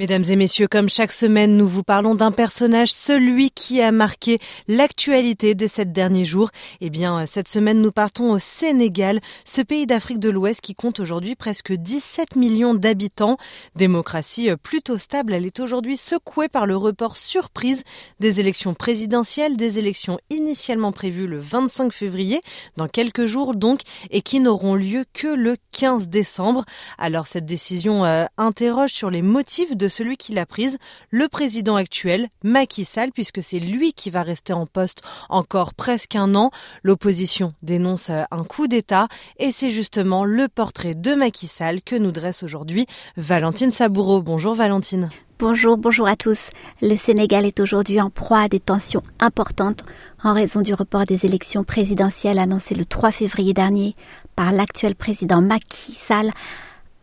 Mesdames et messieurs, comme chaque semaine, nous vous parlons d'un personnage, celui qui a marqué l'actualité des sept derniers jours. Eh bien, cette semaine, nous partons au Sénégal, ce pays d'Afrique de l'Ouest qui compte aujourd'hui presque 17 millions d'habitants. Démocratie plutôt stable, elle est aujourd'hui secouée par le report surprise des élections présidentielles, des élections initialement prévues le 25 février, dans quelques jours donc, et qui n'auront lieu que le 15 décembre. Alors, cette décision euh, interroge sur les motifs de celui qui l'a prise, le président actuel, Macky Sall, puisque c'est lui qui va rester en poste encore presque un an. L'opposition dénonce euh, un coup d'État et c'est justement le portrait de Macky Sall que nous dresse aujourd'hui Valentine Saboureau. Bonjour Valentine. Bonjour, bonjour à tous. Le Sénégal est aujourd'hui en proie à des tensions importantes en raison du report des élections présidentielles annoncées le 3 février dernier par l'actuel président Macky Sall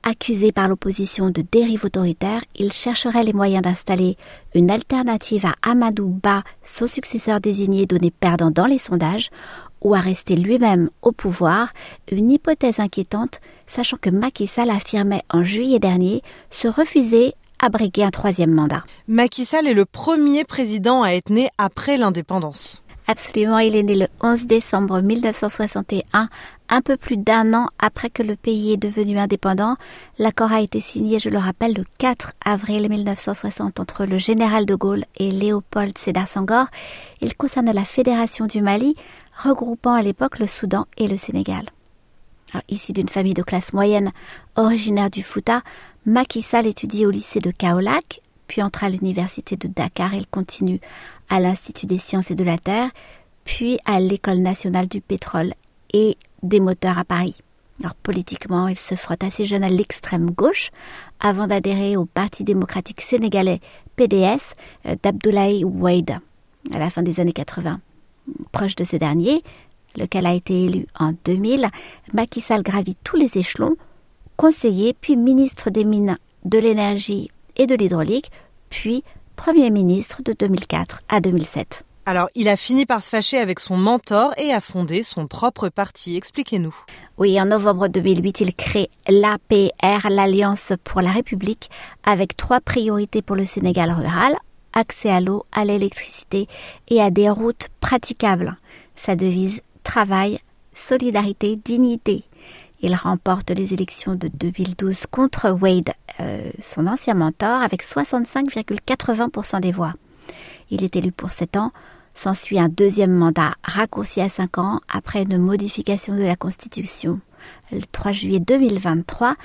Accusé par l'opposition de dérive autoritaire, il chercherait les moyens d'installer une alternative à Amadou Ba, son successeur désigné donné perdant dans les sondages, ou à rester lui-même au pouvoir, une hypothèse inquiétante, sachant que Macky Sall affirmait en juillet dernier se refuser à briguer un troisième mandat. Macky Sall est le premier président à être né après l'indépendance. Absolument, il est né le 11 décembre 1961, un peu plus d'un an après que le pays est devenu indépendant. L'accord a été signé, je le rappelle, le 4 avril 1960 entre le général de Gaulle et Léopold Sédar Senghor. Il concerne la Fédération du Mali, regroupant à l'époque le Soudan et le Sénégal. ici d'une famille de classe moyenne originaire du Fouta, Macky étudie au lycée de Kaolack, puis entre à l'université de Dakar. Il continue à l'Institut des sciences et de la Terre, puis à l'École nationale du pétrole et des moteurs à Paris. Alors politiquement, il se frotte assez jeune à l'extrême gauche avant d'adhérer au Parti démocratique sénégalais PDS euh, d'Abdoulaye Wade à la fin des années 80. Proche de ce dernier, lequel a été élu en 2000, Macky Sall gravit tous les échelons, conseiller puis ministre des Mines, de l'Énergie et de l'Hydraulique, puis Premier ministre de 2004 à 2007. Alors, il a fini par se fâcher avec son mentor et a fondé son propre parti. Expliquez-nous. Oui, en novembre 2008, il crée l'APR, l'Alliance pour la République, avec trois priorités pour le Sénégal rural accès à l'eau, à l'électricité et à des routes praticables. Sa devise travail, solidarité, dignité. Il remporte les élections de 2012 contre Wade, euh, son ancien mentor, avec 65,80% des voix. Il est élu pour 7 ans. S'ensuit un deuxième mandat raccourci à 5 ans après une modification de la Constitution. Le 3 juillet 2023,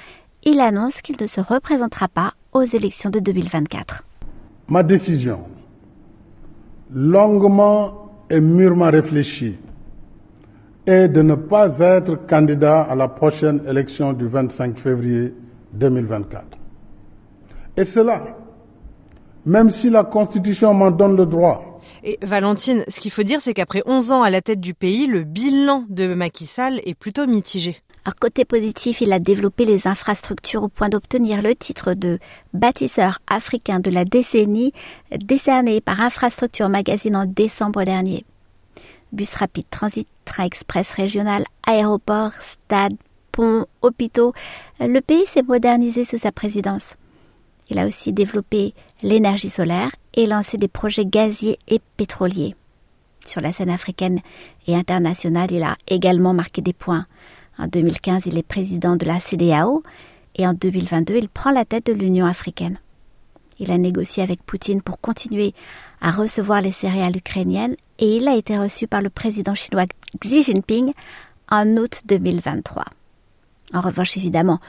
il annonce qu'il ne se représentera pas aux élections de 2024. Ma décision, longuement et mûrement réfléchie, et de ne pas être candidat à la prochaine élection du 25 février 2024. Et cela, même si la Constitution m'en donne le droit. Et Valentine, ce qu'il faut dire, c'est qu'après 11 ans à la tête du pays, le bilan de Macky Sall est plutôt mitigé. Alors côté positif, il a développé les infrastructures au point d'obtenir le titre de bâtisseur africain de la décennie décerné par Infrastructure Magazine en décembre dernier bus rapide, transit, train express régional, aéroport, stade, pont, hôpitaux. Le pays s'est modernisé sous sa présidence. Il a aussi développé l'énergie solaire et lancé des projets gaziers et pétroliers. Sur la scène africaine et internationale, il a également marqué des points. En 2015, il est président de la CDAO et en 2022, il prend la tête de l'Union africaine. Il a négocié avec Poutine pour continuer à recevoir les céréales ukrainiennes et il a été reçu par le président chinois Xi Jinping en août 2023. En revanche, évidemment,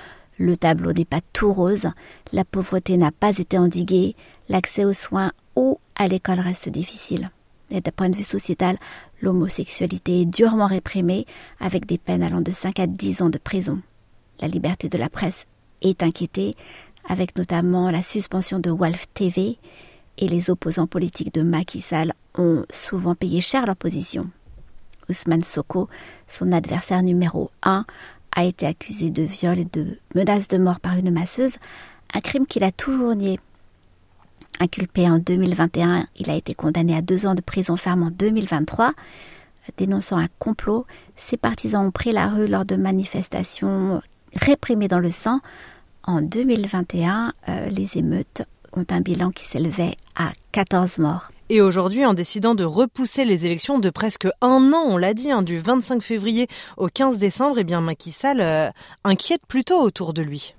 le tableau n'est pas tout rose, la pauvreté n'a pas été endiguée, l'accès aux soins ou à l'école reste difficile. Et d'un point de vue sociétal, l'homosexualité est durement réprimée avec des peines allant de 5 à 10 ans de prison. La liberté de la presse est inquiétée, avec notamment la suspension de Wolf TV et les opposants politiques de Macky Sall ont souvent payé cher leur position. Ousmane Soko, son adversaire numéro un, a été accusé de viol et de menace de mort par une masseuse, un crime qu'il a toujours nié. Inculpé en 2021, il a été condamné à deux ans de prison ferme en 2023. Dénonçant un complot, ses partisans ont pris la rue lors de manifestations réprimées dans le sang. En 2021, euh, les émeutes ont un bilan qui s'élevait à 14 morts. Et aujourd'hui, en décidant de repousser les élections de presque un an, on l'a dit, hein, du 25 février au 15 décembre, eh bien Macky Sall euh, inquiète plutôt autour de lui.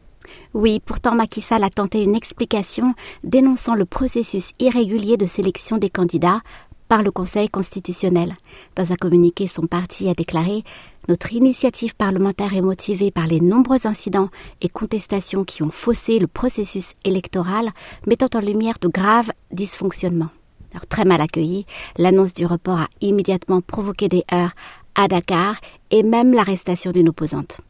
Oui, pourtant Macky Sall a tenté une explication dénonçant le processus irrégulier de sélection des candidats par le Conseil constitutionnel. Dans un communiqué, son parti a déclaré Notre initiative parlementaire est motivée par les nombreux incidents et contestations qui ont faussé le processus électoral, mettant en lumière de graves dysfonctionnements. Très mal accueilli, l'annonce du report a immédiatement provoqué des heurts à Dakar et même l'arrestation d'une opposante.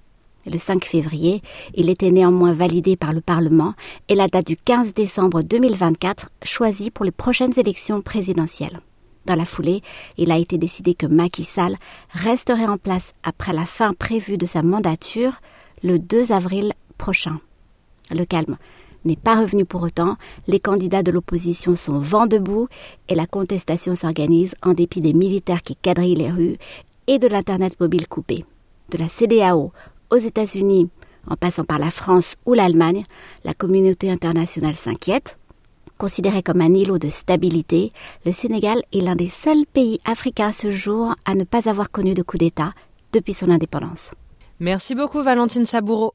Le 5 février, il était néanmoins validé par le Parlement et la date du 15 décembre 2024 choisie pour les prochaines élections présidentielles. Dans la foulée, il a été décidé que Macky Sall resterait en place après la fin prévue de sa mandature le 2 avril prochain. Le calme n'est pas revenu pour autant, les candidats de l'opposition sont vent debout et la contestation s'organise en dépit des militaires qui quadrillent les rues et de l'Internet mobile coupé. De la CDAO aux États-Unis, en passant par la France ou l'Allemagne, la communauté internationale s'inquiète. Considéré comme un îlot de stabilité, le Sénégal est l'un des seuls pays africains à ce jour à ne pas avoir connu de coup d'État depuis son indépendance. Merci beaucoup Valentine Saboureau.